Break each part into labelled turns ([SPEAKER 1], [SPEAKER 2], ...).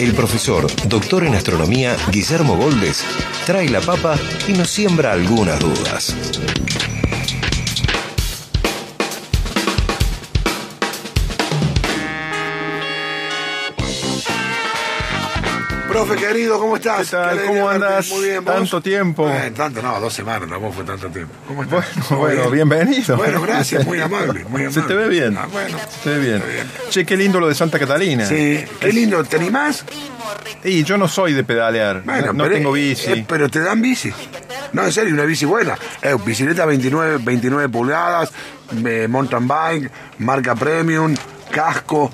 [SPEAKER 1] el profesor, doctor en astronomía, Guillermo Goldes, trae la papa y nos siembra algunas dudas.
[SPEAKER 2] Profe querido, ¿cómo estás?
[SPEAKER 3] ¿Qué tal?
[SPEAKER 2] Qué
[SPEAKER 3] ¿Cómo andas?
[SPEAKER 2] Muy bien, ¿vos?
[SPEAKER 3] Tanto tiempo.
[SPEAKER 2] Eh, tanto, no, dos semanas, no fue tanto tiempo. ¿Cómo estás?
[SPEAKER 3] Bueno,
[SPEAKER 2] ¿Todo
[SPEAKER 3] bueno,
[SPEAKER 2] bien?
[SPEAKER 3] bienvenido.
[SPEAKER 2] Bueno, gracias, muy amable, muy amable.
[SPEAKER 3] Se te ve bien.
[SPEAKER 2] Ah, bueno.
[SPEAKER 3] Se te ve bien. Che, qué lindo lo de Santa Catalina.
[SPEAKER 2] Sí, qué lindo, ¿te animás?
[SPEAKER 3] Y yo no soy de pedalear.
[SPEAKER 2] Bueno,
[SPEAKER 3] no
[SPEAKER 2] pero,
[SPEAKER 3] tengo
[SPEAKER 2] eh,
[SPEAKER 3] bici.
[SPEAKER 2] eh, pero te dan bici. No, en serio, una bici buena. Eh, bicicleta 29, 29 pulgadas, mountain bike, marca premium, casco.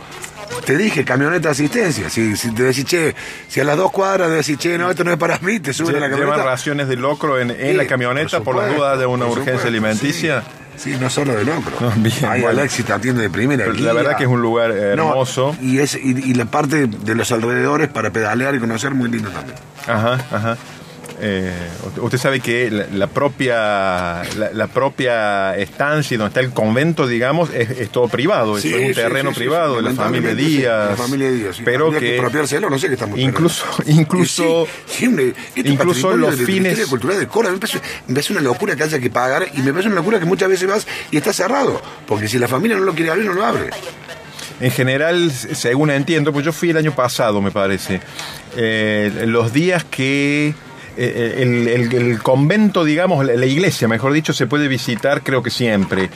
[SPEAKER 2] Te dije, camioneta de asistencia. Si, si te decís, che, si a las dos cuadras te decís, che, no, esto no es para mí, te suben a la
[SPEAKER 3] Lle- Llevan
[SPEAKER 2] camioneta.
[SPEAKER 3] raciones de locro en, en
[SPEAKER 2] Sí,
[SPEAKER 3] la camioneta por,
[SPEAKER 2] supuesto,
[SPEAKER 3] dudas de una urgencia
[SPEAKER 2] supuesto,
[SPEAKER 3] alimenticia.
[SPEAKER 2] Sí, no solo de locro.
[SPEAKER 3] No, bien,
[SPEAKER 2] Ahí
[SPEAKER 3] bueno.
[SPEAKER 2] Alexis te atiende de primera.
[SPEAKER 3] Pero la verdad que es un lugar hermoso.
[SPEAKER 2] No, y, es, y, y la parte de los alrededores para pedalear y conocer muy lindo también.
[SPEAKER 3] Ajá, ajá. Eh, usted- sabe que la, la propia la, la propia estancia donde está el convento, digamos, es, es todo privado,
[SPEAKER 2] Sí,
[SPEAKER 3] es un
[SPEAKER 2] sí,
[SPEAKER 3] terreno
[SPEAKER 2] sí,
[SPEAKER 3] privado de la familia Díaz.
[SPEAKER 2] la familia Díaz.
[SPEAKER 3] Pero
[SPEAKER 2] que
[SPEAKER 3] que
[SPEAKER 2] expropiárselo, no sé qué estamos
[SPEAKER 3] incluso incluso
[SPEAKER 2] Y sí, sí, un- esto es
[SPEAKER 3] incluso los
[SPEAKER 2] de
[SPEAKER 3] fines
[SPEAKER 2] de Córdoba. Me parece, me parece una locura que haya que pagar y me parece una locura que muchas veces vas y está cerrado. Porque si la familia no lo quiere abrir, no lo abre.
[SPEAKER 3] En general, según entiendo, pues yo fui el año pasado, me parece, eh, los días que el, el- el convento, digamos, la, iglesia, mejor dicho, se puede visitar, creo que siempre.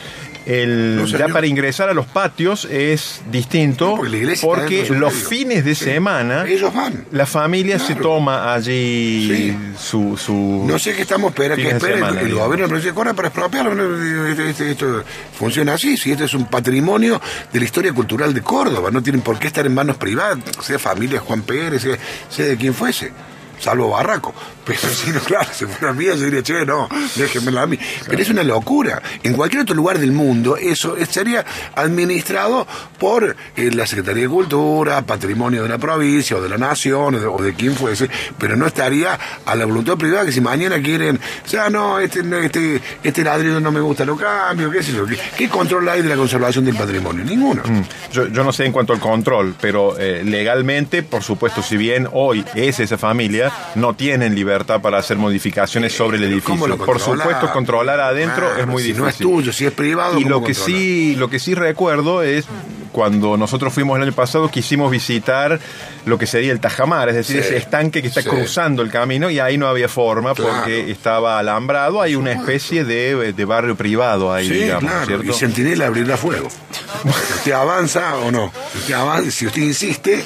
[SPEAKER 3] El,
[SPEAKER 2] No,
[SPEAKER 3] ya para ingresar a los patios es distinto
[SPEAKER 2] No, porque
[SPEAKER 3] porque los fines de
[SPEAKER 2] Sí.
[SPEAKER 3] semana
[SPEAKER 2] Ellos van.
[SPEAKER 3] la familia se toma allí
[SPEAKER 2] Sí.
[SPEAKER 3] su, su
[SPEAKER 2] No sé qué estamos esperando, que espera el-
[SPEAKER 3] semana,
[SPEAKER 2] el,
[SPEAKER 3] digamos.
[SPEAKER 2] gobierno de la Córdoba para expropiarlo. Esto, esto- esto funciona así, si esto es un patrimonio de la historia cultural de Córdoba, no tienen por qué estar en manos privadas, sea familia Juan Pérez, sea, sea de quien fuese. Salvo Barraco. Pero si no, claro, si fuera mía, yo diría, che, no, déjenmela a mí. Pero es una locura. En cualquier otro lugar del mundo, eso estaría administrado por eh, la Secretaría de Cultura, Patrimonio de la provincia o de la nación o de, o quien fuese, pero no estaría a la voluntad privada que si mañana quieren, sea, no, este, este, este ladrillo no me gusta, lo cambio, qué sé yo. ¿Qué, qué control hay de la conservación del patrimonio? Ninguno.
[SPEAKER 3] Mm. Yo, yo no sé en cuanto al control, pero eh, legalmente, por supuesto, si bien hoy es esa familia, no tienen libertad para hacer modificaciones sobre el edificio.
[SPEAKER 2] ¿Cómo lo
[SPEAKER 3] Por supuesto, controlar adentro es muy
[SPEAKER 2] si
[SPEAKER 3] difícil.
[SPEAKER 2] no es tuyo, si es privado,
[SPEAKER 3] Y
[SPEAKER 2] ¿cómo
[SPEAKER 3] lo que
[SPEAKER 2] controla?
[SPEAKER 3] sí, lo que sí recuerdo es cuando nosotros fuimos el año pasado, quisimos visitar lo que sería el Tajamar, es decir,
[SPEAKER 2] Sí,
[SPEAKER 3] ese estanque que está
[SPEAKER 2] sí.
[SPEAKER 3] cruzando el camino y ahí no había forma
[SPEAKER 2] Claro.
[SPEAKER 3] porque estaba alambrado. Hay una especie de, de barrio privado ahí,
[SPEAKER 2] Sí,
[SPEAKER 3] digamos,
[SPEAKER 2] claro.
[SPEAKER 3] ¿cierto?
[SPEAKER 2] Y Centinela abrirá fuego. Si usted avanza o no. Si usted avanza, si usted insiste,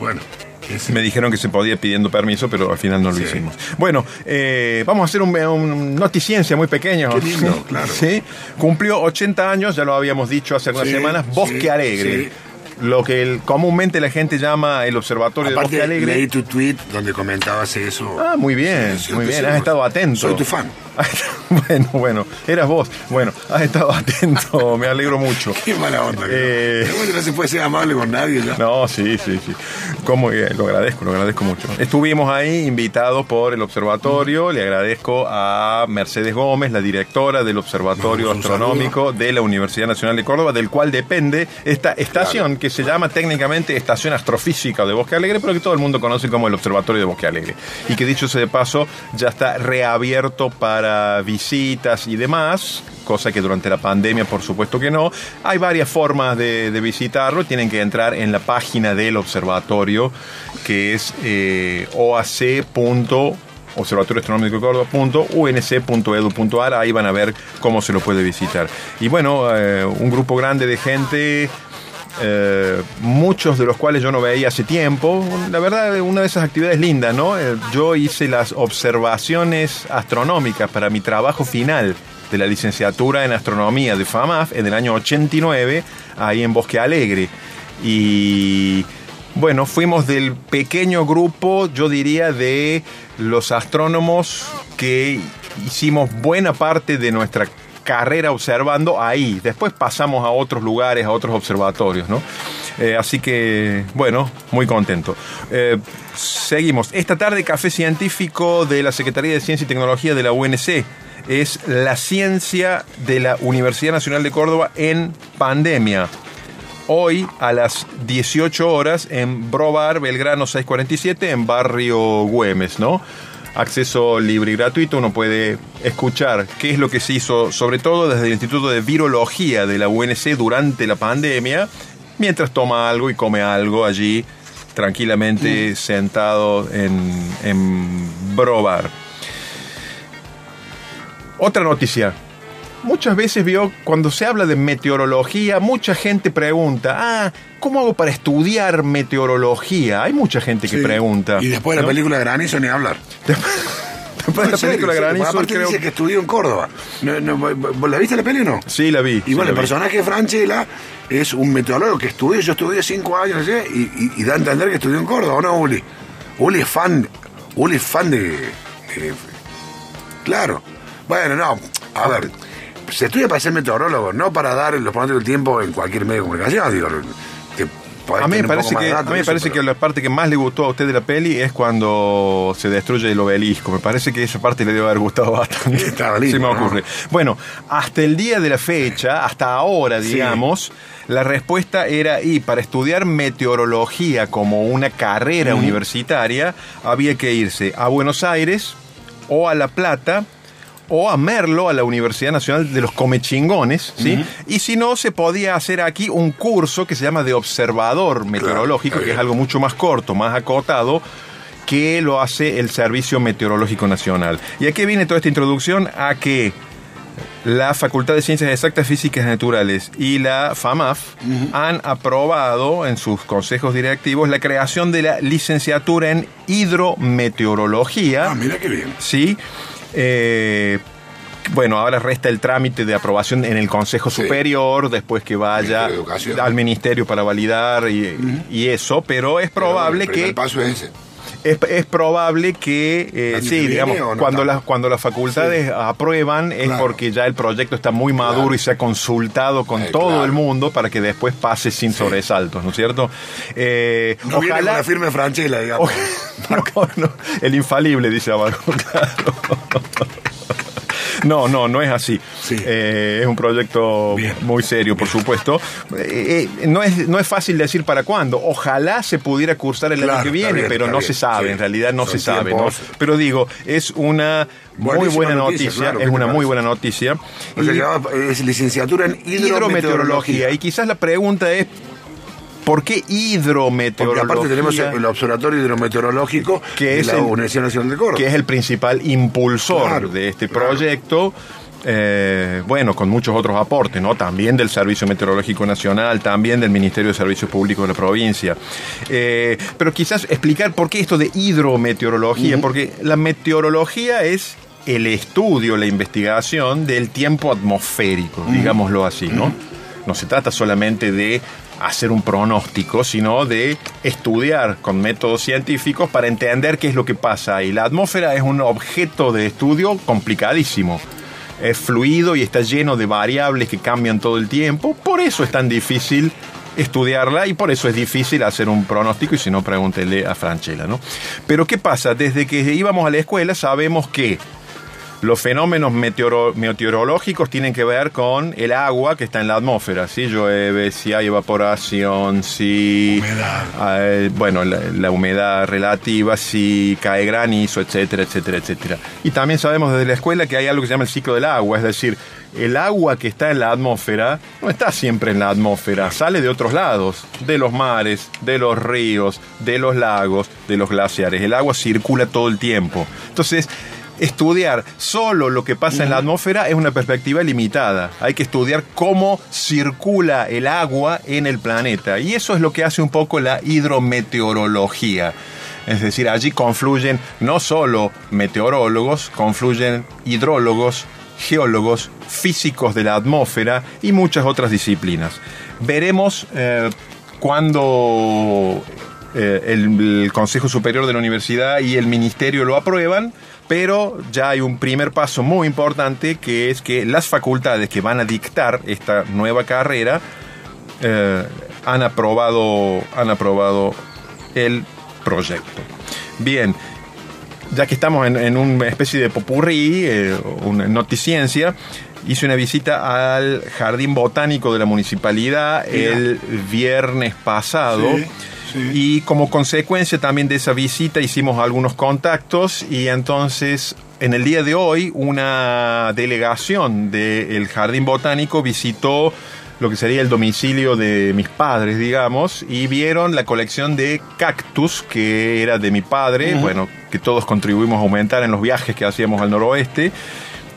[SPEAKER 2] bueno.
[SPEAKER 3] Me dijeron que se podía pidiendo permiso, pero al final no lo
[SPEAKER 2] Sí.
[SPEAKER 3] hicimos. Bueno, eh, vamos a hacer un, un noticiencia muy pequeño.
[SPEAKER 2] Qué lindo, claro.
[SPEAKER 3] Sí, cumplió 80 años, ya lo habíamos dicho hace algunas
[SPEAKER 2] Sí,
[SPEAKER 3] semanas, Bosque Alegre. Lo que el- comúnmente la gente llama el Observatorio de Bosque Alegre.
[SPEAKER 2] leí tu tweet donde comentabas eso.
[SPEAKER 3] Ah, muy bien,
[SPEAKER 2] Sí, sí,
[SPEAKER 3] muy bien, has estado atento.
[SPEAKER 2] Soy tu fan.
[SPEAKER 3] bueno, bueno, eras vos. Bueno, has estado atento, me alegro mucho.
[SPEAKER 2] Qué mala onda.
[SPEAKER 3] Eh,
[SPEAKER 2] Pero bueno, no se puede ser amable con nadie ya.
[SPEAKER 3] No, sí, sí, sí. Como, eh, lo agradezco, lo agradezco mucho. Estuvimos ahí invitados por el observatorio. Le agradezco a Mercedes Gómez, la directora del Observatorio Astronómico de la Universidad Nacional de Córdoba, del cual depende esta estación que se llama técnicamente Estación Astrofísica de Bosque Alegre, pero que todo el mundo conoce como el Observatorio de Bosque Alegre. Y que dicho sea de paso, ya está reabierto para visitas y demás cosa que durante la pandemia por supuesto que no. Hay varias formas de, visitarlo, tienen que entrar en la página del observatorio que es eh. Observatorio Astronómico de ahí van a ver cómo se lo puede visitar. Y bueno, eh, un grupo grande de gente, eh, muchos de los cuales yo no veía hace tiempo. La verdad, una de esas actividades lindas, ¿no? Eh, yo hice las observaciones astronómicas para mi trabajo final de la licenciatura en astronomía de FAMAF en el año 89, ahí en Bosque Alegre. Y Bueno, fuimos del pequeño grupo, yo diría, de los astrónomos que hicimos buena parte de nuestra carrera observando ahí. Después pasamos a otros lugares, a otros observatorios, ¿no? Eh, así que, bueno, muy contento. Eh, seguimos. Esta tarde, Café Científico de la Secretaría de Ciencia y Tecnología de la UNC. Es la ciencia de la Universidad Nacional de Córdoba en pandemia. Hoy a las 18 horas en Brobar, Belgrano 647, en Barrio Güemes, ¿no? Acceso libre y gratuito, uno puede escuchar qué es lo que se hizo, sobre todo desde el Instituto de Virología de la UNC durante la pandemia, mientras toma algo y come algo allí tranquilamente sentado en, en Brobar. Otra noticia. Muchas veces vio, cuando se habla de meteorología, mucha gente pregunta, ah, ¿cómo hago para estudiar meteorología? Hay mucha gente que pregunta.
[SPEAKER 2] Y después de la
[SPEAKER 3] ¿no?
[SPEAKER 2] película Granizo ni hablar.
[SPEAKER 3] Después de la película Granizo,
[SPEAKER 2] Aparte
[SPEAKER 3] creo-
[SPEAKER 2] dice que estudió en Córdoba. No, no, ¿Vos la viste la peli o no?
[SPEAKER 3] Sí, la vi.
[SPEAKER 2] Y bueno, el
[SPEAKER 3] vi.
[SPEAKER 2] personaje de Franchella es un meteorólogo que estudió, yo estudié cinco años, ¿sí? y, y- y da a entender que estudió en Córdoba, ¿o no, Uli? Uli es fan, Uli es fan de, de- Claro. Bueno, no, a ver, se estudia para ser meteorólogo, no para dar los pronósticos del tiempo en cualquier medio de comunicación, digo, que
[SPEAKER 3] A mí, me parece que, a mí
[SPEAKER 2] eso, pero-
[SPEAKER 3] la parte que más le gustó a usted de la peli es cuando se destruye el obelisco. Me parece que esa parte le debe haber gustado bastante.
[SPEAKER 2] Estaba lindo,
[SPEAKER 3] Se me
[SPEAKER 2] ¿no?
[SPEAKER 3] ocurre. Bueno, hasta el día de la fecha, hasta ahora,
[SPEAKER 2] Sí.
[SPEAKER 3] digamos, la respuesta era, y para estudiar meteorología como una carrera universitaria, había que irse a Buenos Aires o a La Plata o a Merlo, a la Universidad Nacional de los Comechingones, ¿sí? Y si no, se podía hacer aquí un curso que se llama de observador meteorológico, que es algo mucho más corto, más acotado, que lo hace el Servicio Meteorológico Nacional. ¿Y a qué viene toda esta introducción? A que la Facultad de Ciencias Exactas, Físicas y Naturales y la FAMAF han aprobado en sus consejos directivos la creación de la licenciatura en hidrometeorología.
[SPEAKER 2] Ah, mira qué bien.
[SPEAKER 3] Sí. Eh, bueno, ahora resta el trámite de aprobación en el Consejo
[SPEAKER 2] Sí.
[SPEAKER 3] Superior, después que vaya al Ministerio para validar y, y eso, pero es probable
[SPEAKER 2] Pero, el
[SPEAKER 3] que
[SPEAKER 2] primer paso es ese.
[SPEAKER 3] Es, es probable que, eh,
[SPEAKER 2] ¿Año
[SPEAKER 3] sí,
[SPEAKER 2] que viene
[SPEAKER 3] digamos,
[SPEAKER 2] no
[SPEAKER 3] cuando, las cuando las facultades aprueban es
[SPEAKER 2] Claro.
[SPEAKER 3] porque ya el proyecto está muy maduro
[SPEAKER 2] Claro.
[SPEAKER 3] y se ha consultado con
[SPEAKER 2] Eh,
[SPEAKER 3] todo
[SPEAKER 2] claro.
[SPEAKER 3] el mundo para que después pase sin sobresaltos, ¿no es cierto? Eh,
[SPEAKER 2] No viene con la firme Franchella, digamos.
[SPEAKER 3] no, el infalible, dice abajo, claro. No, no, no es así.
[SPEAKER 2] Sí.
[SPEAKER 3] Eh, es un proyecto
[SPEAKER 2] Bien.
[SPEAKER 3] muy serio, por supuesto. Eh, eh, no, es, no es fácil decir para cuándo. Ojalá se pudiera cursar el
[SPEAKER 2] Claro,
[SPEAKER 3] año que viene,
[SPEAKER 2] bien,
[SPEAKER 3] pero no
[SPEAKER 2] bien,
[SPEAKER 3] se sabe.
[SPEAKER 2] sí.
[SPEAKER 3] En realidad no
[SPEAKER 2] Son
[SPEAKER 3] se sabe. Pero digo, es una muy buena
[SPEAKER 2] noticia,
[SPEAKER 3] noticia.
[SPEAKER 2] claro,
[SPEAKER 3] es
[SPEAKER 2] ¿qué te
[SPEAKER 3] una muy buena noticia.
[SPEAKER 2] O sea,
[SPEAKER 3] Y-
[SPEAKER 2] que va- es licenciatura en hidrometeorología.
[SPEAKER 3] hidrometeorología. Y quizás la pregunta es, ¿por qué
[SPEAKER 2] Porque
[SPEAKER 3] hidrometeorología?
[SPEAKER 2] aparte tenemos el Observatorio Hidrometeorológico
[SPEAKER 3] Que
[SPEAKER 2] de
[SPEAKER 3] es
[SPEAKER 2] la
[SPEAKER 3] el-
[SPEAKER 2] Universidad Nacional de Córdoba.
[SPEAKER 3] que es el principal impulsor
[SPEAKER 2] Claro,
[SPEAKER 3] de este
[SPEAKER 2] claro.
[SPEAKER 3] proyecto. eh, bueno, con muchos otros aportes, ¿no? También del Servicio Meteorológico Nacional, también del Ministerio de Servicios Públicos de la provincia. Eh, pero quizás explicar por qué esto de hidrometeorología, porque la meteorología es el estudio, la investigación del tiempo atmosférico, digámoslo así, ¿no? No se trata solamente de hacer un pronóstico, sino de estudiar con métodos científicos para entender qué es lo que pasa ahí. La atmósfera es un objeto de estudio complicadísimo. Es fluido y está lleno de variables que cambian todo el tiempo. Por eso es tan difícil estudiarla y por eso es difícil hacer un pronóstico y si no pregúntele a Franchella, ¿no? Pero ¿qué pasa? Desde que íbamos a la escuela sabemos que los fenómenos meteoro- meteorológicos tienen que ver con el agua que está en la atmósfera, si llueve, si hay evaporación, si...
[SPEAKER 2] Humedad.
[SPEAKER 3] eh, bueno, la, la humedad relativa, si cae granizo, etcétera, etcétera, etcétera. Y también sabemos desde la escuela que hay algo que se llama el ciclo del agua, es decir, el agua que está en la atmósfera no está siempre en la atmósfera, sale de otros lados, de los mares, de los ríos, de los lagos, de los glaciares. El agua circula todo el tiempo. Entonces, estudiar solo lo que pasa en la atmósfera es una perspectiva limitada. Hay que estudiar cómo circula el agua en el planeta. Y eso es lo que hace un poco la hidrometeorología. Es decir, allí confluyen no solo meteorólogos, confluyen hidrólogos, geólogos, físicos de la atmósfera y muchas otras disciplinas. Veremos eh, cuándo eh, el, el Consejo Superior de la Universidad y el Ministerio lo aprueban, pero ya hay un primer paso muy importante que es que las facultades que van a dictar esta nueva carrera eh, han, aprobado, han aprobado el proyecto. Bien, ya que estamos en, en una especie de popurrí, eh, una noticiencia, hice una visita al Jardín Botánico de la Municipalidad
[SPEAKER 2] Mira.
[SPEAKER 3] el viernes pasado.
[SPEAKER 2] Sí, sí.
[SPEAKER 3] Y como consecuencia también de esa visita hicimos algunos contactos y entonces en el día de hoy una delegación del Jardín Botánico visitó lo que sería el domicilio de mis padres, digamos, y vieron la colección de cactus que era de mi padre, bueno, que todos contribuimos a aumentar en los viajes que hacíamos al noroeste.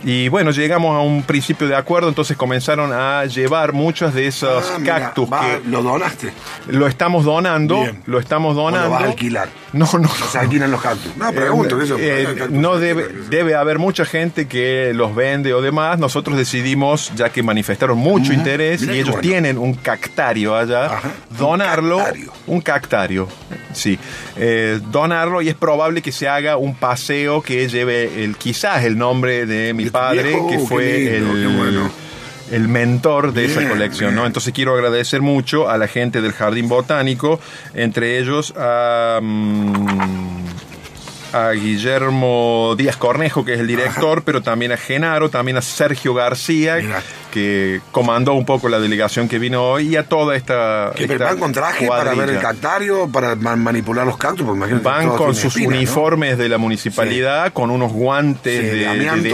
[SPEAKER 3] Y bueno, llegamos a un principio de acuerdo, entonces comenzaron a llevar muchos de esos
[SPEAKER 2] Ah, mira,
[SPEAKER 3] cactus
[SPEAKER 2] va,
[SPEAKER 3] que
[SPEAKER 2] ¿Lo donaste?
[SPEAKER 3] lo estamos donando,
[SPEAKER 2] Bien.
[SPEAKER 3] lo estamos
[SPEAKER 2] ¿O
[SPEAKER 3] donando.
[SPEAKER 2] lo vas a alquilar?
[SPEAKER 3] No, no,
[SPEAKER 2] ¿Se alquilan los cactus? No, pregunto. que eso,
[SPEAKER 3] Eh, no debe, debe haber mucha gente que los vende o demás. Nosotros decidimos, ya que manifestaron mucho interés y ellos
[SPEAKER 2] bueno.
[SPEAKER 3] tienen un cactario allá,
[SPEAKER 2] Ajá. Un
[SPEAKER 3] donarlo.
[SPEAKER 2] cactario.
[SPEAKER 3] Un cactario, sí. Eh, donarlo y es probable que se haga un paseo que lleve el quizás el nombre de mi padre,
[SPEAKER 2] viejo,
[SPEAKER 3] que
[SPEAKER 2] qué
[SPEAKER 3] fue
[SPEAKER 2] lindo,
[SPEAKER 3] el. El mentor de esa colección, ¿no? Entonces quiero agradecer mucho a la gente del Jardín Botánico, entre ellos a, mm, a Guillermo Díaz Cornejo, que es el director, pero también a Genaro, también a Sergio García, que comandó un poco la delegación que vino hoy, y a toda esta.
[SPEAKER 2] ¿Que
[SPEAKER 3] esta
[SPEAKER 2] van con traje para ver el cactario, para ma- manipular los cactus? Porque
[SPEAKER 3] Van con sus uniformes de la municipalidad, con unos guantes
[SPEAKER 2] Sí,
[SPEAKER 3] de,
[SPEAKER 2] de
[SPEAKER 3] de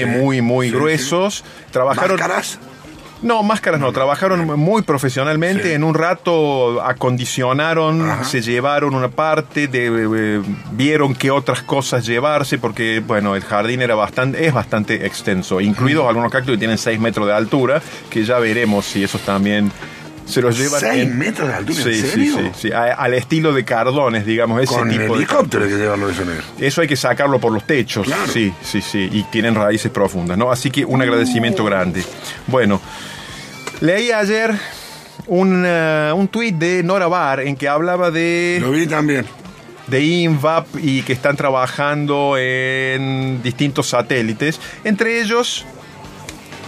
[SPEAKER 2] Sí,
[SPEAKER 3] muy, muy gruesos. Trabajaron.
[SPEAKER 2] ¿Máscaras?
[SPEAKER 3] No, máscaras no, trabajaron muy profesionalmente.
[SPEAKER 2] Sí.
[SPEAKER 3] En un rato acondicionaron,
[SPEAKER 2] Ajá.
[SPEAKER 3] se llevaron una parte, de, eh, vieron qué otras cosas llevarse, porque bueno, el jardín era bastante, es bastante extenso, incluidos algunos cactus que tienen 6 metros de altura, que ya veremos si esos también se los llevan.
[SPEAKER 2] ¿Seis
[SPEAKER 3] en-
[SPEAKER 2] metros de altura?
[SPEAKER 3] Sí,
[SPEAKER 2] ¿En
[SPEAKER 3] sí,
[SPEAKER 2] serio?
[SPEAKER 3] sí, sí, a- al estilo de cardones, digamos, ese
[SPEAKER 2] Con
[SPEAKER 3] tipo de
[SPEAKER 2] helicóptero hay que llevarlo eso negro.
[SPEAKER 3] eso hay que sacarlo por los techos.
[SPEAKER 2] Claro.
[SPEAKER 3] Sí, sí, sí. Y tienen raíces profundas, ¿no? Así que un agradecimiento grande. Bueno, leí ayer un, eh, un tuit de Nora Bar en que hablaba de,
[SPEAKER 2] Lo vi también.
[SPEAKER 3] de INVAP y que están trabajando en distintos satélites. Entre ellos,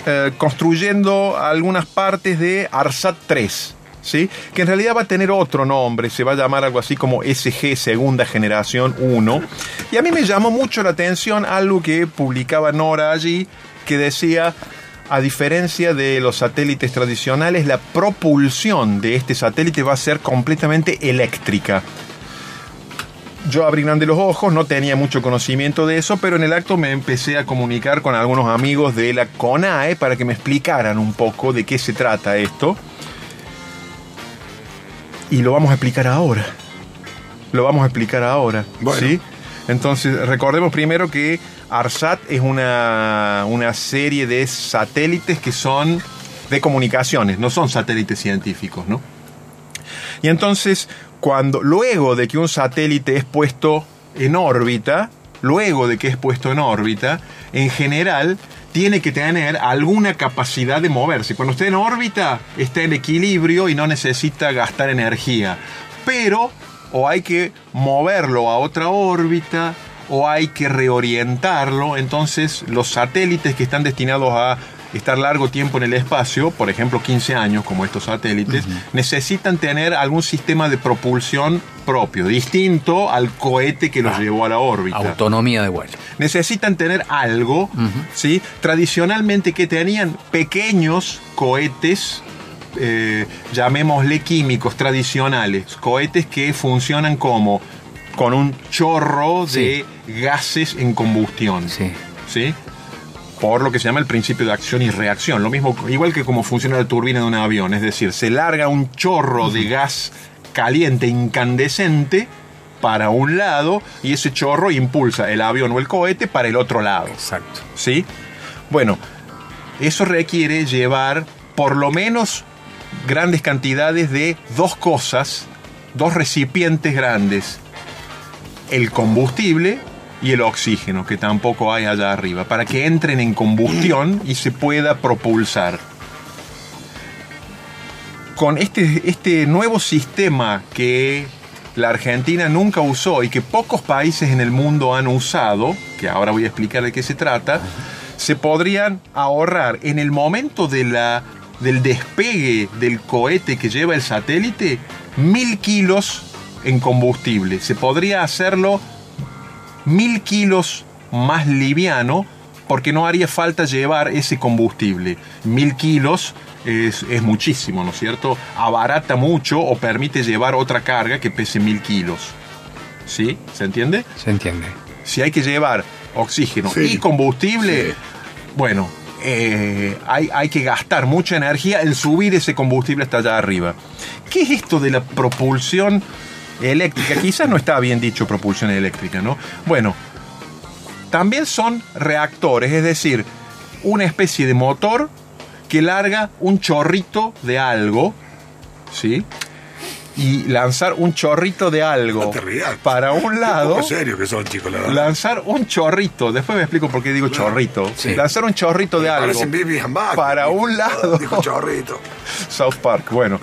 [SPEAKER 3] eh, construyendo algunas partes de ARSAT 3. ¿Sí? Que en realidad va a tener otro nombre, se va a llamar algo así como SG Segunda Generación 1. Y a mí me llamó mucho la atención algo que publicaba Nora allí, que decía, a diferencia de los satélites tradicionales, la propulsión de este satélite va a ser completamente eléctrica. Yo abrí grande los ojos, no tenía mucho conocimiento de eso, pero en el acto me empecé a comunicar con algunos amigos de la CONAE para que me explicaran un poco de qué se trata esto. Y lo vamos a explicar ahora. Lo vamos a explicar ahora.
[SPEAKER 2] Bueno.
[SPEAKER 3] ¿sí? Entonces, recordemos primero que ARSAT es una, una serie de satélites que son de comunicaciones, no son satélites científicos, ¿no? Y entonces, cuando, luego de que un satélite es puesto en órbita, luego de que es puesto en órbita, en general tiene que tener alguna capacidad de moverse. Cuando está en órbita, está en equilibrio y no necesita gastar energía. Pero, o hay que moverlo a otra órbita, o hay que reorientarlo. Entonces, los satélites que están destinados a estar largo tiempo en el espacio, por ejemplo 15 años como estos satélites, necesitan tener algún sistema de propulsión propio, distinto al cohete que los llevó a la órbita.
[SPEAKER 4] Autonomía de vuelo.
[SPEAKER 3] Necesitan tener algo, ¿sí? Tradicionalmente que tenían pequeños cohetes, eh, llamémosle químicos tradicionales, cohetes que funcionan como con un chorro de gases en combustión.
[SPEAKER 4] Sí.
[SPEAKER 3] ¿sí? Por lo que se llama el principio de acción y reacción. Lo mismo, igual que como funciona la turbina de un avión. Es decir, se larga un chorro de gas caliente, incandescente, para un lado y ese chorro impulsa el avión o el cohete para el otro lado.
[SPEAKER 4] Exacto.
[SPEAKER 3] ¿Sí? Bueno, eso requiere llevar por lo menos grandes cantidades de dos cosas, dos recipientes grandes. El combustible y el oxígeno, que tampoco hay allá arriba, para que entren en combustión y se pueda propulsar. Con este, este nuevo sistema que la Argentina nunca usó y que pocos países en el mundo han usado, que ahora voy a explicar de qué se trata, se podrían ahorrar en el momento de la, del despegue del cohete que lleva el satélite mil kilos en combustible. Se podría hacerlo mil kilos más liviano porque no haría falta llevar ese combustible. Mil kilos es, es, muchísimo, ¿no es cierto? Abarata mucho o permite llevar otra carga que pese mil kilos. ¿Sí? ¿Se entiende?
[SPEAKER 4] Se entiende.
[SPEAKER 3] Si hay que llevar oxígeno
[SPEAKER 2] Sí.
[SPEAKER 3] y combustible,
[SPEAKER 2] Sí.
[SPEAKER 3] bueno, eh, hay, hay que gastar mucha energía en subir ese combustible hasta allá arriba. ¿Qué es esto de la propulsión eléctrica? Quizás no está bien dicho propulsión eléctrica, ¿no? Bueno, también son reactores, es decir, una especie de motor que larga un chorrito de algo, ¿sí? Y lanzar un chorrito de algo
[SPEAKER 2] No
[SPEAKER 3] para un lado.
[SPEAKER 2] serio que son, chicos, la.
[SPEAKER 3] Lanzar un chorrito, después me explico por qué digo chorrito.
[SPEAKER 4] Sí.
[SPEAKER 3] Lanzar un chorrito de algo para un lado.
[SPEAKER 2] Dijo chorrito.
[SPEAKER 3] South Park. Bueno,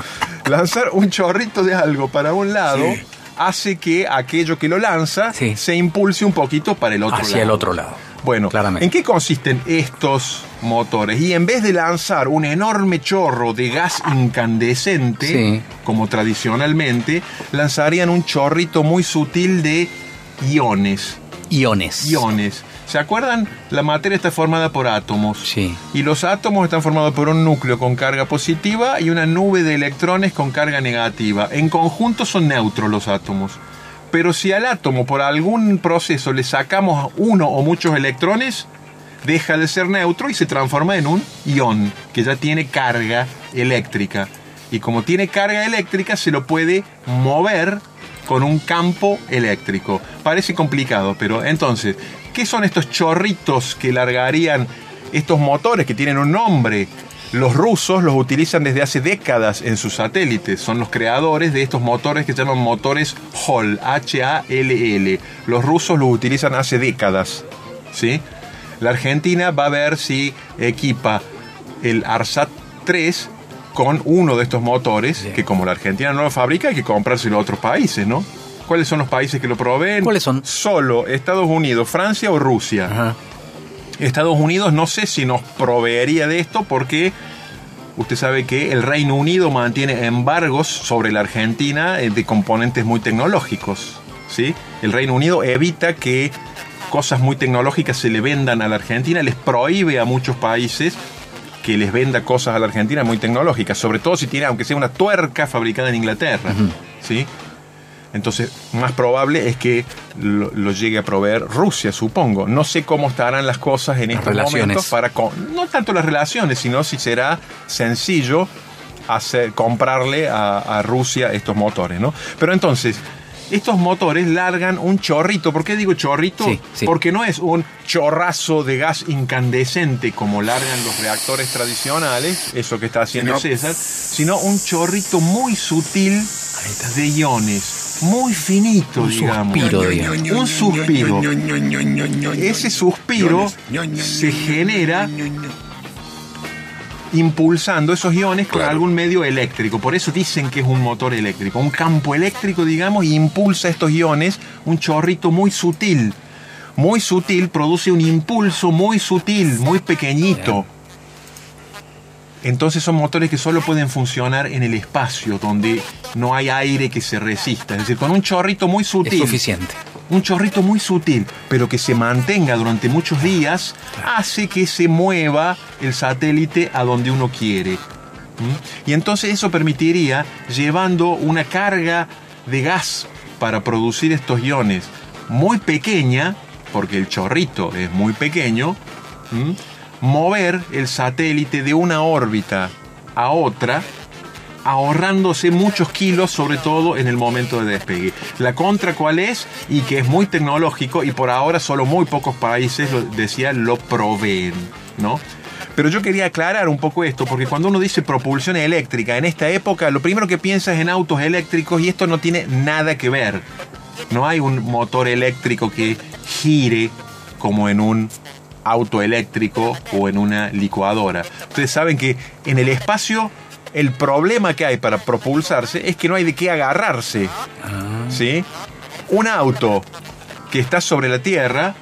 [SPEAKER 3] lanzar un chorrito de algo para un lado
[SPEAKER 2] Sí.
[SPEAKER 3] hace que aquello que lo lanza
[SPEAKER 4] Sí.
[SPEAKER 3] se impulse un poquito para el otro
[SPEAKER 4] Hacia
[SPEAKER 3] lado.
[SPEAKER 4] el otro lado.
[SPEAKER 3] Bueno,
[SPEAKER 4] Claramente.
[SPEAKER 3] ¿en qué consisten estos motores? Y en vez de lanzar un enorme chorro de gas incandescente,
[SPEAKER 4] Sí.
[SPEAKER 3] como tradicionalmente, lanzarían un chorrito muy sutil de iones.
[SPEAKER 4] Iones.
[SPEAKER 3] Iones. ¿Se acuerdan? La materia está formada por átomos.
[SPEAKER 4] Sí.
[SPEAKER 3] Y los átomos están formados por un núcleo con carga positiva y una nube de electrones con carga negativa. En conjunto son neutros los átomos. Pero si al átomo por algún proceso le sacamos uno o muchos electrones, deja de ser neutro y se transforma en un ion, que ya tiene carga eléctrica. Y como tiene carga eléctrica, se lo puede mover con un campo eléctrico. Parece complicado, pero entonces, ¿qué son estos chorritos que largarían estos motores que tienen un nombre? Los rusos los utilizan desde hace décadas en sus satélites. Son los creadores de estos motores que se llaman motores HALL, H-A-L-L. Los rusos los utilizan hace décadas. ¿sí? La Argentina va a ver si equipa el ARSAT 3 con uno de estos motores,
[SPEAKER 4] Bien.
[SPEAKER 3] que como la Argentina no lo fabrica, hay que comprárselo a otros países, ¿no? ¿Cuáles son los países que lo proveen?
[SPEAKER 4] ¿Cuáles son?
[SPEAKER 3] Solo Estados Unidos, Francia o Rusia.
[SPEAKER 4] Ajá.
[SPEAKER 3] Estados Unidos no sé si nos proveería de esto porque usted sabe que el Reino Unido mantiene embargos sobre la Argentina eh, de componentes muy tecnológicos. ¿sí? El Reino Unido evita que cosas muy tecnológicas se le vendan a la Argentina, les prohíbe a muchos países que les venda cosas a la Argentina muy tecnológicas, sobre todo si tiene, aunque sea una tuerca fabricada en Inglaterra. ¿sí? Entonces, más probable es que lo, lo llegue a proveer Rusia, supongo. No sé cómo estarán las cosas en
[SPEAKER 4] Las
[SPEAKER 3] estos
[SPEAKER 4] relaciones.
[SPEAKER 3] momentos para con- no tanto las relaciones, sino si será sencillo hacer, comprarle a, a Rusia estos motores, ¿no? Pero entonces, estos motores largan un chorrito. ¿Por qué digo chorrito?
[SPEAKER 4] Sí, sí.
[SPEAKER 3] Porque no es un chorrazo de gas incandescente como largan los reactores tradicionales, eso que está haciendo. César, sino un chorrito muy sutil de iones, muy finito,
[SPEAKER 4] Un
[SPEAKER 3] digamos.
[SPEAKER 4] suspiro, digamos.
[SPEAKER 3] Un suspiro. Ese suspiro se genera impulsando esos iones con
[SPEAKER 2] Claro.
[SPEAKER 3] algún medio eléctrico. Por eso dicen que es un motor eléctrico. Un campo eléctrico, digamos, y impulsa estos iones, un chorrito muy sutil. Muy sutil, produce un impulso muy sutil, muy pequeñito. Entonces son motores que solo pueden funcionar en el espacio, donde no hay aire que se resista. Es decir, con un chorrito muy
[SPEAKER 4] Es
[SPEAKER 3] sutil
[SPEAKER 4] suficiente.
[SPEAKER 3] un chorrito muy sutil, pero que se mantenga durante muchos días, hace que se mueva el satélite a donde uno quiere. ¿Mm? Y entonces eso permitiría, llevando una carga de gas para producir estos iones muy pequeña, porque el chorrito es muy pequeño, ¿m? Mover el satélite de una órbita a otra ahorrándose muchos kilos, sobre todo en el momento de despegue. La contra cuál es y que es muy tecnológico y por ahora solo muy pocos países, lo lo proveen, ¿no? Pero yo quería aclarar un poco esto, porque cuando uno dice propulsión eléctrica en esta época, lo primero que piensa es en autos eléctricos y esto no tiene nada que ver. No hay un motor eléctrico que gire como en un auto eléctrico o en una licuadora. Ustedes saben que en el espacio el problema que hay para propulsarse es que no hay de qué agarrarse. ¿sí? Un auto que está sobre la tierra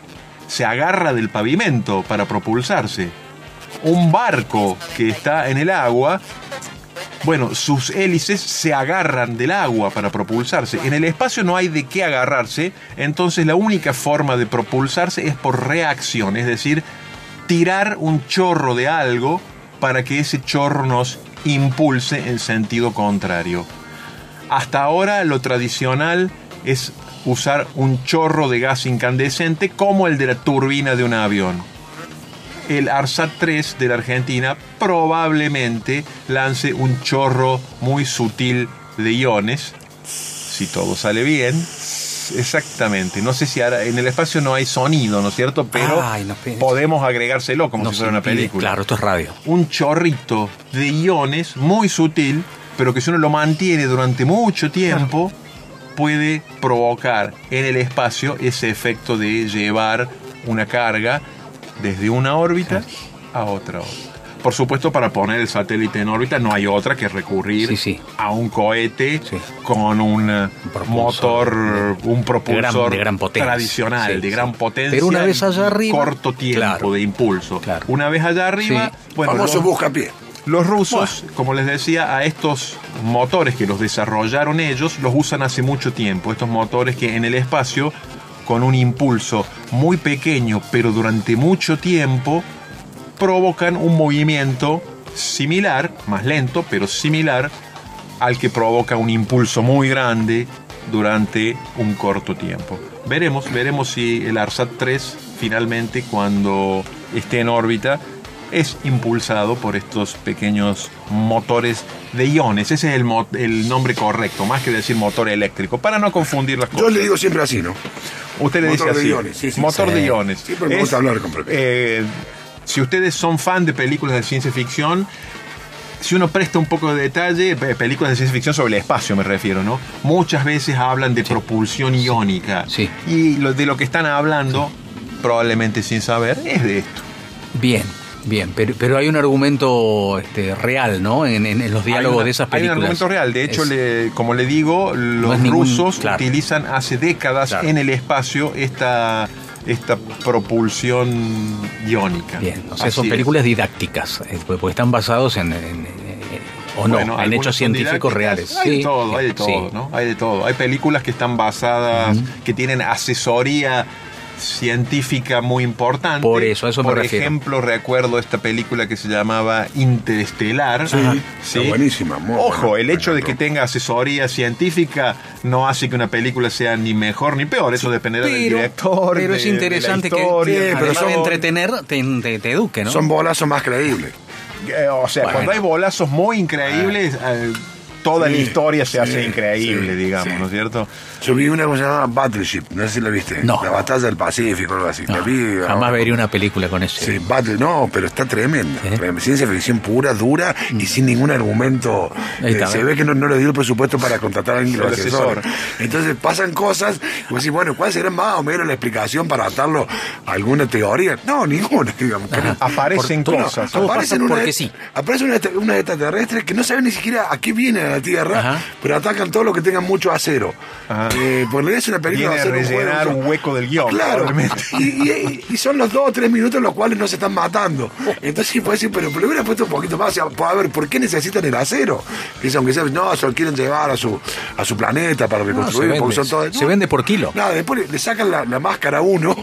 [SPEAKER 3] se agarra del pavimento para propulsarse. Un barco que está en el agua, bueno, sus hélices se agarran del agua para propulsarse. En el espacio no hay de qué agarrarse, entonces la única forma de propulsarse es por reacción, es decir, tirar un chorro de algo para que ese chorro nos impulse en sentido contrario. Hasta ahora lo tradicional es usar un chorro de gas incandescente como el de la turbina de un avión. El ARSAT 3 de la Argentina probablemente lance un chorro muy sutil de iones, si todo sale bien. Exactamente. No sé si ahora en el espacio no hay sonido, ¿no es cierto? Pero
[SPEAKER 4] Ay, no, pe-
[SPEAKER 3] podemos agregárselo como
[SPEAKER 4] No
[SPEAKER 3] si fuera una película
[SPEAKER 4] Claro, esto es radio.
[SPEAKER 3] un chorrito de iones muy sutil, pero que si uno lo mantiene durante mucho tiempo, puede provocar en el espacio ese efecto de llevar una carga desde una órbita a otra órbita. Por supuesto, para poner el satélite en órbita no hay otra que recurrir
[SPEAKER 4] Sí, sí.
[SPEAKER 3] a un cohete
[SPEAKER 4] Sí.
[SPEAKER 3] con un, eh, motor, un propulsor
[SPEAKER 4] de gran potencia.
[SPEAKER 3] tradicional,
[SPEAKER 4] Sí,
[SPEAKER 3] de
[SPEAKER 4] sí.
[SPEAKER 3] gran potencia.
[SPEAKER 4] Pero una vez allá arriba,
[SPEAKER 3] corto tiempo
[SPEAKER 4] claro.
[SPEAKER 3] de impulso.
[SPEAKER 4] Claro.
[SPEAKER 3] Una vez allá arriba,
[SPEAKER 4] Sí.
[SPEAKER 3] bueno,
[SPEAKER 2] Famoso
[SPEAKER 3] los-
[SPEAKER 2] buscapié.
[SPEAKER 3] los rusos, como les decía, a estos motores que los desarrollaron ellos, los usan hace mucho tiempo. Estos motores que en el espacio, con un impulso muy pequeño, pero durante mucho tiempo, provocan un movimiento similar, más lento, pero similar, al que provoca un impulso muy grande durante un corto tiempo. Veremos, veremos si el ARSAT 3 finalmente cuando esté en órbita es impulsado por estos pequeños motores de iones. Ese es el, el nombre correcto, más que decir motor eléctrico, para no confundir las
[SPEAKER 2] Yo
[SPEAKER 3] cosas.
[SPEAKER 2] le digo siempre así, ¿no?
[SPEAKER 3] Usted le dice
[SPEAKER 2] Motor de
[SPEAKER 3] así.
[SPEAKER 2] iones, sí, sí,
[SPEAKER 3] motor
[SPEAKER 4] sí.
[SPEAKER 3] de iones.
[SPEAKER 2] Siempre me gusta hablar con propiedad.
[SPEAKER 3] eh, Si ustedes son fan de películas de ciencia ficción, si uno presta un poco de detalle, pe- películas de ciencia ficción sobre el espacio me refiero, ¿no? Muchas veces hablan de propulsión iónica.
[SPEAKER 4] Sí.
[SPEAKER 3] Y lo, de lo que están hablando, probablemente sin saber, es de esto.
[SPEAKER 4] Bien, bien, pero, pero hay un argumento este, real, ¿no? En, en- en los diálogos
[SPEAKER 3] Hay una-
[SPEAKER 4] de esas
[SPEAKER 3] Hay
[SPEAKER 4] películas.
[SPEAKER 3] un argumento real. De hecho,
[SPEAKER 4] Es-
[SPEAKER 3] le- como le digo, los
[SPEAKER 4] ningún-
[SPEAKER 3] rusos
[SPEAKER 4] claro.
[SPEAKER 3] utilizan hace décadas
[SPEAKER 4] Claro.
[SPEAKER 3] en el espacio esta, esta propulsión iónica.
[SPEAKER 4] Bien, o sea,
[SPEAKER 3] Así
[SPEAKER 4] son
[SPEAKER 3] es.
[SPEAKER 4] películas didácticas, eh, porque están basados en, o no,
[SPEAKER 3] Bueno,
[SPEAKER 4] en hechos científicos reales.
[SPEAKER 3] Hay
[SPEAKER 4] Sí,
[SPEAKER 3] de todo, hay de
[SPEAKER 4] sí.
[SPEAKER 3] todo, ¿no? Hay de todo. Hay películas que están basadas, que tienen asesoría científica muy importante.
[SPEAKER 4] Por eso, a eso me
[SPEAKER 3] Por
[SPEAKER 4] refiero.
[SPEAKER 3] ejemplo, recuerdo esta película que se llamaba Interestelar.
[SPEAKER 2] Sí, está buenísima, muy
[SPEAKER 3] Ojo,
[SPEAKER 2] buena,
[SPEAKER 3] el hecho de que tenga asesoría científica no hace que una película sea ni mejor ni peor. Eso dependerá del director.
[SPEAKER 4] pero
[SPEAKER 3] de-
[SPEAKER 4] es
[SPEAKER 3] de la
[SPEAKER 4] interesante que,
[SPEAKER 3] historia,
[SPEAKER 2] Sí,
[SPEAKER 4] que
[SPEAKER 2] pero
[SPEAKER 4] además de
[SPEAKER 2] son-
[SPEAKER 4] entretener, te, te- te eduque, ¿no?
[SPEAKER 2] Son bolazos más creíbles.
[SPEAKER 3] Eh, O sea,
[SPEAKER 4] Bueno.
[SPEAKER 3] cuando hay bolazos muy increíbles, eh, toda
[SPEAKER 2] Sí,
[SPEAKER 3] la historia se hace increíble,
[SPEAKER 2] sí,
[SPEAKER 3] digamos,
[SPEAKER 2] sí.
[SPEAKER 3] ¿no es cierto?
[SPEAKER 2] Yo vi una que se llama Battleship, no sé si la viste.
[SPEAKER 4] No.
[SPEAKER 2] La batalla del Pacífico, algo así.
[SPEAKER 4] No,
[SPEAKER 2] la vi.
[SPEAKER 4] jamás
[SPEAKER 2] ahora.
[SPEAKER 4] vería una película con eso.
[SPEAKER 2] Sí, Battle, no, pero está tremenda.
[SPEAKER 4] ¿Sí?
[SPEAKER 2] Tremenda. Ciencia ficción pura, dura y sin ningún argumento. Eh, se ve que no, no le dio el presupuesto para contratar a alguien que lo
[SPEAKER 3] asesor.
[SPEAKER 2] Entonces pasan cosas y vos decís, bueno, ¿cuál será más o menos la explicación para atarlo a alguna teoría? No, ninguna, digamos.
[SPEAKER 3] Aparecen
[SPEAKER 4] Por-
[SPEAKER 3] cosas.
[SPEAKER 4] todo
[SPEAKER 2] Aparecen
[SPEAKER 4] pasa
[SPEAKER 2] una-
[SPEAKER 4] porque sí.
[SPEAKER 2] Aparece una, una extraterrestre que no sabe ni siquiera a qué viene a la Tierra,
[SPEAKER 4] Ajá.
[SPEAKER 2] pero atacan todo lo que tengan mucho acero. Eh, por es una película
[SPEAKER 3] Viene a
[SPEAKER 2] de hacer un
[SPEAKER 3] rellenar
[SPEAKER 2] juego,
[SPEAKER 3] un hueco del guion,
[SPEAKER 2] Claro. Y, y- y son los dos o tres minutos en los cuales no se están matando. Entonces sí puede decir, pero, pero hubiera puesto un poquito más. O sea, a ver, ¿por qué necesitan el acero? Que aunque sea, no, se lo quieren llevar a su, a su planeta para
[SPEAKER 4] No, se,
[SPEAKER 2] reconstruir.
[SPEAKER 4] vende,
[SPEAKER 2] porque son todos-
[SPEAKER 4] se vende por kilo.
[SPEAKER 2] Nada, después le, sacan la, la máscara a uno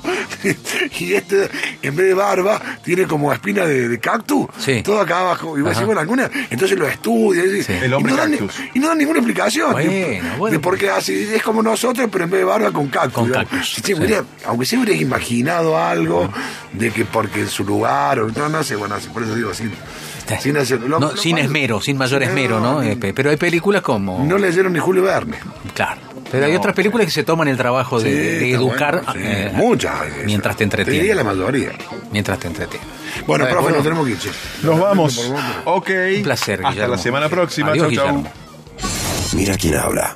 [SPEAKER 2] y este, en vez de barba, tiene como espina de, de cactus,
[SPEAKER 4] Sí.
[SPEAKER 2] todo acá abajo. Y vos decís, bueno, alguna, entonces lo estudia. y,
[SPEAKER 4] Sí.
[SPEAKER 2] y
[SPEAKER 3] El hombre
[SPEAKER 2] no dan,
[SPEAKER 3] cactus.
[SPEAKER 2] y no dan ninguna explicación
[SPEAKER 4] Bueno,
[SPEAKER 2] de,
[SPEAKER 4] bueno.
[SPEAKER 2] de por qué así. Es como nosotros, pero en vez de barba con cactus.
[SPEAKER 4] Con cactus,
[SPEAKER 2] Sí, hubiera- aunque se hubieras imaginado algo de que porque en su lugar, o, no, no sé, bueno, así, por eso digo así. Sin, hacer- lo-
[SPEAKER 4] No,
[SPEAKER 2] lo
[SPEAKER 4] sin esmero, sin mayor esmero, ¿no? pe- Pero hay películas como...
[SPEAKER 2] No leyeron ni Julio Verne.
[SPEAKER 4] Claro. Pero hay otras películas que se toman el trabajo de,
[SPEAKER 2] Sí,
[SPEAKER 4] de
[SPEAKER 2] está
[SPEAKER 4] educar
[SPEAKER 2] bueno, sí.
[SPEAKER 4] eh,
[SPEAKER 2] Muchas
[SPEAKER 4] mientras te
[SPEAKER 2] Te diría
[SPEAKER 4] entretiene.
[SPEAKER 2] la mayoría.
[SPEAKER 4] Mientras te entretiene.
[SPEAKER 2] Bueno,
[SPEAKER 4] Eh,
[SPEAKER 2] profe,
[SPEAKER 4] bueno,
[SPEAKER 2] nos tenemos que ir.
[SPEAKER 3] Nos vamos. Ok.
[SPEAKER 4] Un placer,
[SPEAKER 3] Hasta
[SPEAKER 4] Guillermo.
[SPEAKER 3] la semana próxima.
[SPEAKER 4] Adiós,
[SPEAKER 3] Chau.
[SPEAKER 1] Mira quién habla.